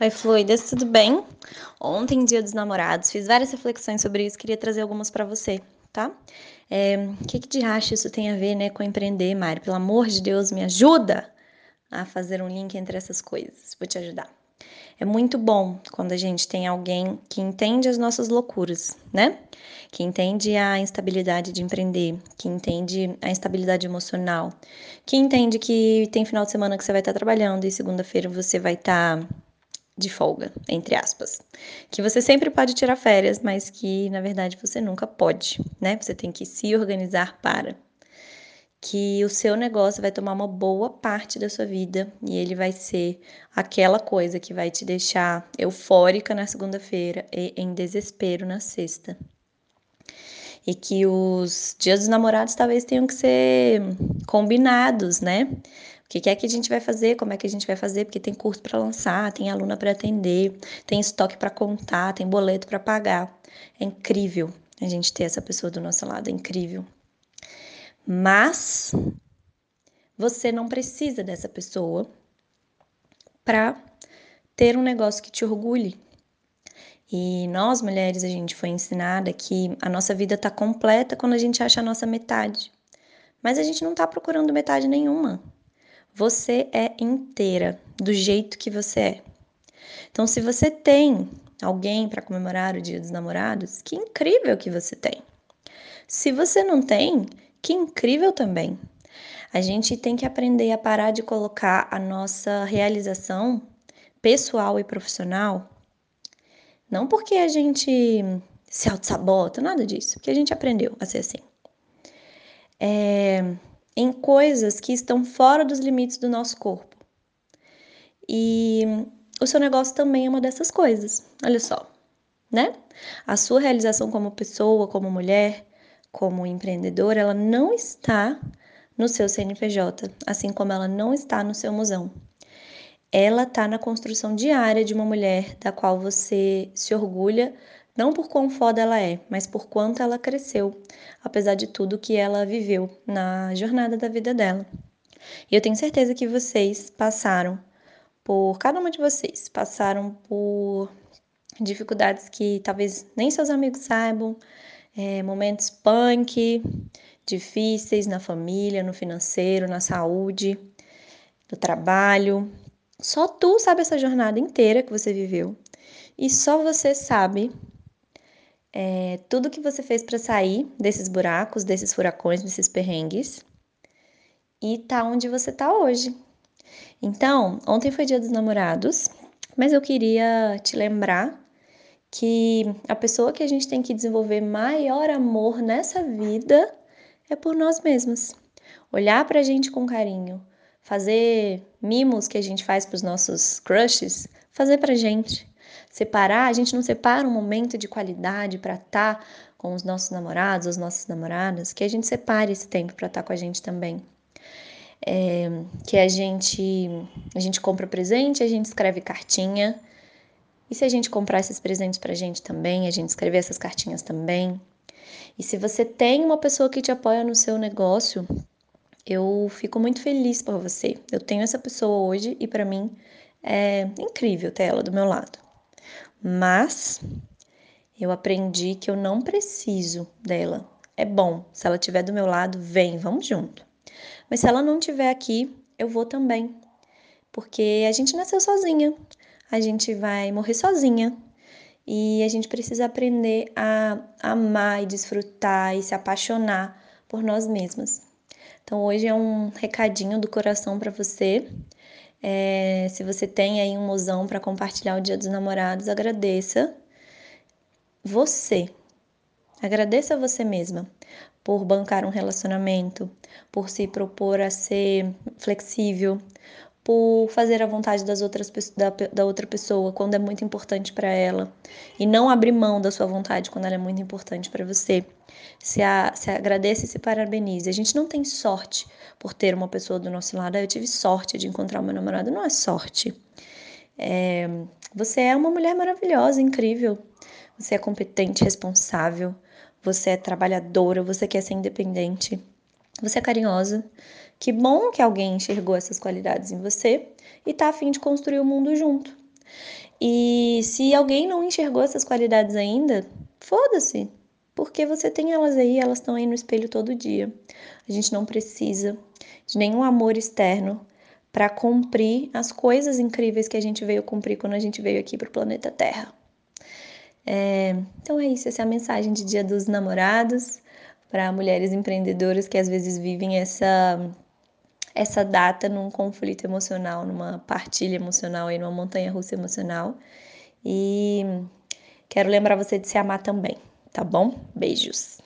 Oi, fluidas, tudo bem? Ontem, dia dos namorados, fiz várias reflexões sobre isso, queria trazer algumas para você, tá? É, que, que de racha isso tem a ver, né, com empreender, Mari? Pelo amor de Deus, me ajuda a fazer um link entre essas coisas, vou te ajudar. É muito bom quando a gente tem alguém que entende as nossas loucuras, né? Que entende a instabilidade de empreender, que entende a instabilidade emocional, que entende que tem final de semana que você vai estar trabalhando e segunda-feira você vai estar de folga, entre aspas. Que você sempre pode tirar férias, mas que na verdade você nunca pode, né? Você tem que se organizar para. Que o seu negócio vai tomar uma boa parte da sua vida e ele vai ser aquela coisa que vai te deixar eufórica na segunda-feira e em desespero na sexta. E que os dias dos namorados talvez tenham que ser combinados, né? O que é que a gente vai fazer, como é que a gente vai fazer, porque tem curso para lançar, tem aluna para atender, tem estoque para contar, tem boleto para pagar. É incrível a gente ter essa pessoa do nosso lado, é incrível. Mas você não precisa dessa pessoa para ter um negócio que te orgulhe. E nós, mulheres, a gente foi ensinada que a nossa vida está completa quando a gente acha a nossa metade. Mas a gente não está procurando metade nenhuma. Você é inteira do jeito que você é. Então, se você tem alguém para comemorar o Dia dos Namorados, que incrível que você tem. Se você não tem, que incrível também. A gente tem que aprender a parar de colocar a nossa realização pessoal e profissional, não porque a gente se auto-sabota, nada disso, porque a gente aprendeu a ser assim. É, em coisas que estão fora dos limites do nosso corpo. E o seu negócio também é uma dessas coisas. Olha só, né? A sua realização como pessoa, como mulher, como empreendedora, ela não está no seu CNPJ, assim como ela não está no seu musão. Ela está na construção diária de uma mulher da qual você se orgulha não por quão foda ela é, mas por quanto ela cresceu, apesar de tudo que ela viveu na jornada da vida dela. E eu tenho certeza que vocês passaram por, cada uma de vocês, passaram por dificuldades que talvez nem seus amigos saibam, é, momentos punk, difíceis na família, no financeiro, na saúde, no trabalho. Só tu sabe essa jornada inteira que você viveu. E só você sabe é, tudo que você fez para sair desses buracos, desses furacões, desses perrengues e tá onde você tá hoje. Então, ontem foi dia dos namorados, mas eu queria te lembrar que a pessoa que a gente tem que desenvolver maior amor nessa vida é por nós mesmos. Olhar pra gente com carinho, fazer mimos que a gente faz pros nossos crushes, fazer pra gente. Separar, a gente não separa um momento de qualidade para estar tá com os nossos namorados, as nossas namoradas, que a gente separe esse tempo para estar tá com a gente também. É, que a gente a gente compra presente, a gente escreve cartinha. E se a gente comprar esses presentes pra gente também, a gente escrever essas cartinhas também. E se você tem uma pessoa que te apoia no seu negócio, eu fico muito feliz por você. Eu tenho essa pessoa hoje e para mim é incrível ter ela do meu lado. Mas eu aprendi que eu não preciso dela. É bom, se ela estiver do meu lado, vem, vamos junto. Mas se ela não estiver aqui, eu vou também. Porque a gente nasceu sozinha, a gente vai morrer sozinha. E a gente precisa aprender a amar e desfrutar e se apaixonar por nós mesmas. Então hoje é um recadinho do coração para você é, se você tem aí um mozão para compartilhar o Dia dos Namorados, agradeça você. Agradeça você mesma por bancar um relacionamento, por se propor a ser flexível, por fazer a vontade das outras, da, da outra pessoa quando é muito importante para ela e não abrir mão da sua vontade quando ela é muito importante para você. Se, a, se agradeça e se parabenize. A gente não tem sorte por ter uma pessoa do nosso lado. Ah, eu tive sorte de encontrar o meu namorado. Não é sorte. É, você é uma mulher maravilhosa, incrível. Você é competente, responsável. Você é trabalhadora. Você quer ser independente. Você é carinhosa. Que bom que alguém enxergou essas qualidades em você e tá afim de construir o mundo junto. E se alguém não enxergou essas qualidades ainda, foda-se, porque você tem elas aí, elas estão aí no espelho todo dia. A gente não precisa de nenhum amor externo para cumprir as coisas incríveis que a gente veio cumprir quando a gente veio aqui para o planeta Terra. É, então é isso, essa é a mensagem de Dia dos Namorados para mulheres empreendedoras que às vezes vivem essa essa data num conflito emocional, numa partilha emocional e numa montanha russa emocional. E quero lembrar você de se amar também, tá bom? Beijos.